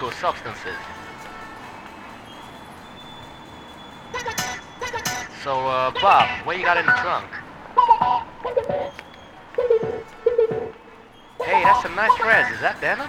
illegal substances? So, uh, Bob, what you got in the trunk? Hey, that's some nice threads. Is that denim?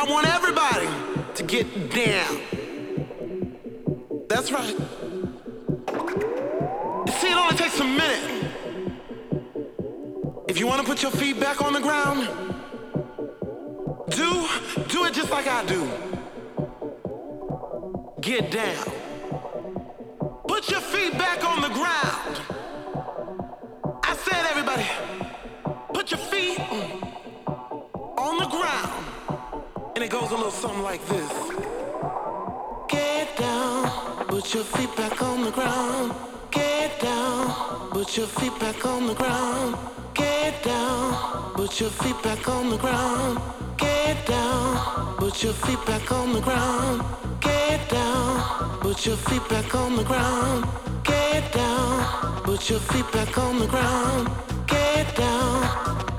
I want everybody to get down. That's right. See, it only takes a minute. If you want to put your feet back on the ground, do do it just like I do. Get down. Put your feet back on the ground. And it goes a little something like this Get down, put your feet back on the ground. Get down, put your feet back on the ground. Get down, put your feet back on the ground. Get down, put your feet back on the ground. Get down, put your feet back on the ground. Get down, put your feet back on the ground. Get down.